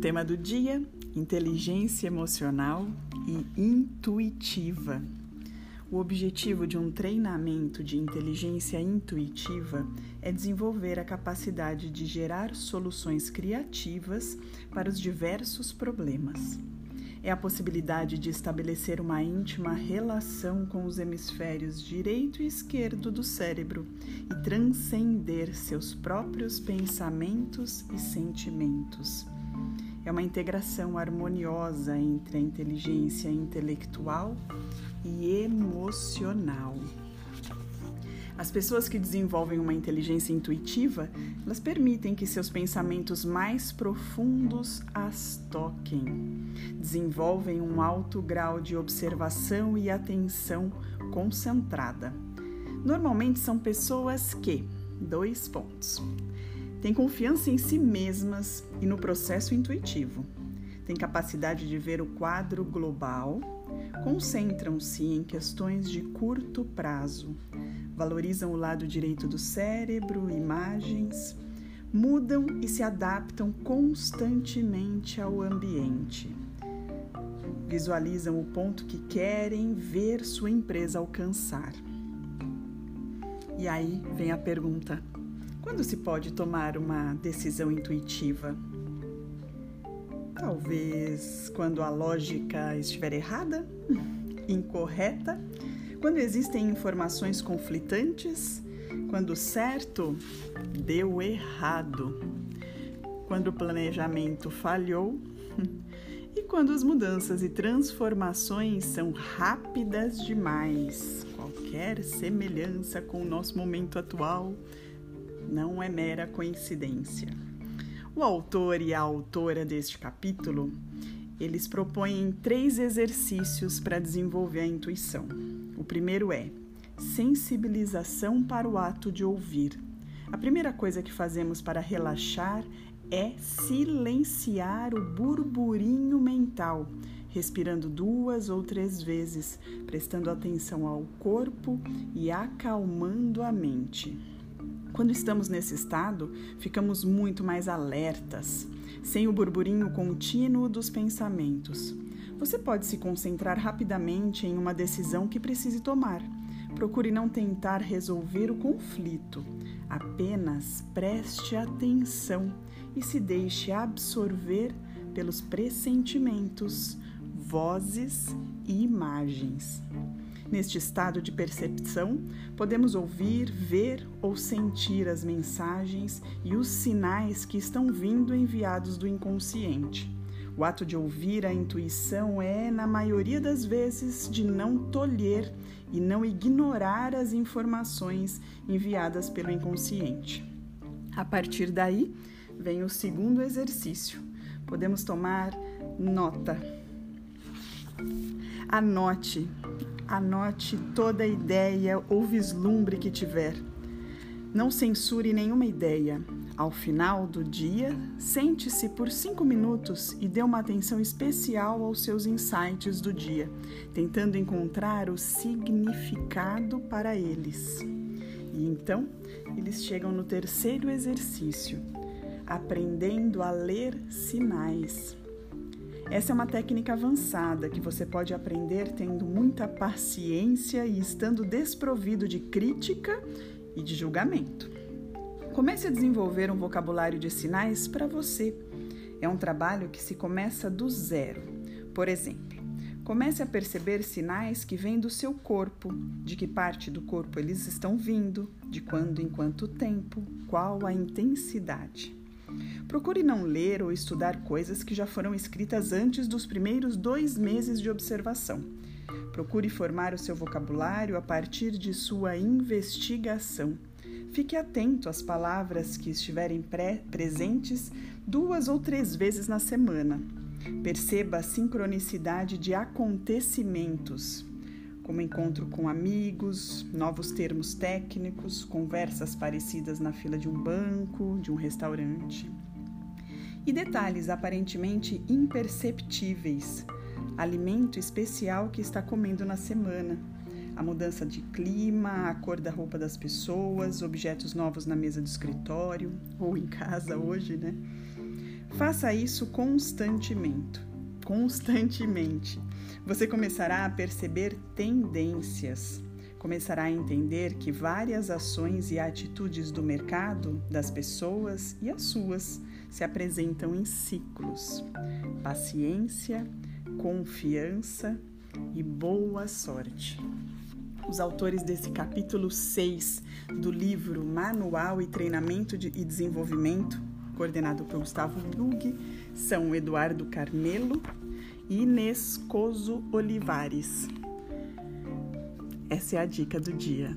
Tema do dia: inteligência emocional e intuitiva. O objetivo de um treinamento de inteligência intuitiva é desenvolver a capacidade de gerar soluções criativas para os diversos problemas. É a possibilidade de estabelecer uma íntima relação com os hemisférios direito e esquerdo do cérebro e transcender seus próprios pensamentos e sentimentos é uma integração harmoniosa entre a inteligência intelectual e emocional. As pessoas que desenvolvem uma inteligência intuitiva, elas permitem que seus pensamentos mais profundos as toquem. Desenvolvem um alto grau de observação e atenção concentrada. Normalmente são pessoas que, dois pontos, têm confiança em si mesmas e no processo intuitivo. Têm capacidade de ver o quadro global, concentram-se em questões de curto prazo, valorizam o lado direito do cérebro, imagens, mudam e se adaptam constantemente ao ambiente. Visualizam o ponto que querem ver sua empresa alcançar. E aí vem a pergunta: quando se pode tomar uma decisão intuitiva? Talvez quando a lógica estiver errada, incorreta, quando existem informações conflitantes, quando certo deu errado, quando o planejamento falhou e quando as mudanças e transformações são rápidas demais. Qualquer semelhança com o nosso momento atual não é mera coincidência. O autor e a autora deste capítulo, eles propõem três exercícios para desenvolver a intuição. O primeiro é sensibilização para o ato de ouvir. A primeira coisa que fazemos para relaxar é silenciar o burburinho mental, respirando duas ou três vezes, prestando atenção ao corpo e acalmando a mente. Quando estamos nesse estado, ficamos muito mais alertas, sem o burburinho contínuo dos pensamentos. Você pode se concentrar rapidamente em uma decisão que precise tomar. Procure não tentar resolver o conflito, apenas preste atenção e se deixe absorver pelos pressentimentos, vozes e imagens. Neste estado de percepção, podemos ouvir, ver ou sentir as mensagens e os sinais que estão vindo enviados do inconsciente. O ato de ouvir a intuição é, na maioria das vezes, de não tolher e não ignorar as informações enviadas pelo inconsciente. A partir daí, vem o segundo exercício. Podemos tomar nota. Anote Anote toda ideia ou vislumbre que tiver. Não censure nenhuma ideia. Ao final do dia, sente-se por cinco minutos e dê uma atenção especial aos seus insights do dia, tentando encontrar o significado para eles. E então, eles chegam no terceiro exercício, aprendendo a ler sinais. Essa é uma técnica avançada que você pode aprender tendo muita paciência e estando desprovido de crítica e de julgamento. Comece a desenvolver um vocabulário de sinais para você. É um trabalho que se começa do zero. Por exemplo, comece a perceber sinais que vêm do seu corpo, de que parte do corpo eles estão vindo, de quando em quanto tempo, qual a intensidade. Procure não ler ou estudar coisas que já foram escritas antes dos primeiros dois meses de observação. Procure formar o seu vocabulário a partir de sua investigação. Fique atento às palavras que estiverem presentes duas ou três vezes na semana. Perceba a sincronicidade de acontecimentos, como encontro com amigos, novos termos técnicos, conversas parecidas na fila de um banco, de um restaurante. E detalhes aparentemente imperceptíveis, alimento especial que está comendo na semana, a mudança de clima, a cor da roupa das pessoas, objetos novos na mesa do escritório ou em casa hoje, né? Faça isso constantemente. Constantemente. Você começará a perceber tendências. Começará a entender que várias ações e atitudes do mercado, das pessoas e as suas se apresentam em ciclos. Paciência, confiança e boa sorte. Os autores desse capítulo 6 do livro Manual e Treinamento de, e Desenvolvimento, coordenado por Gustavo Brug, são Eduardo Carmelo e Inês Coso Olivares. Essa é a dica do dia.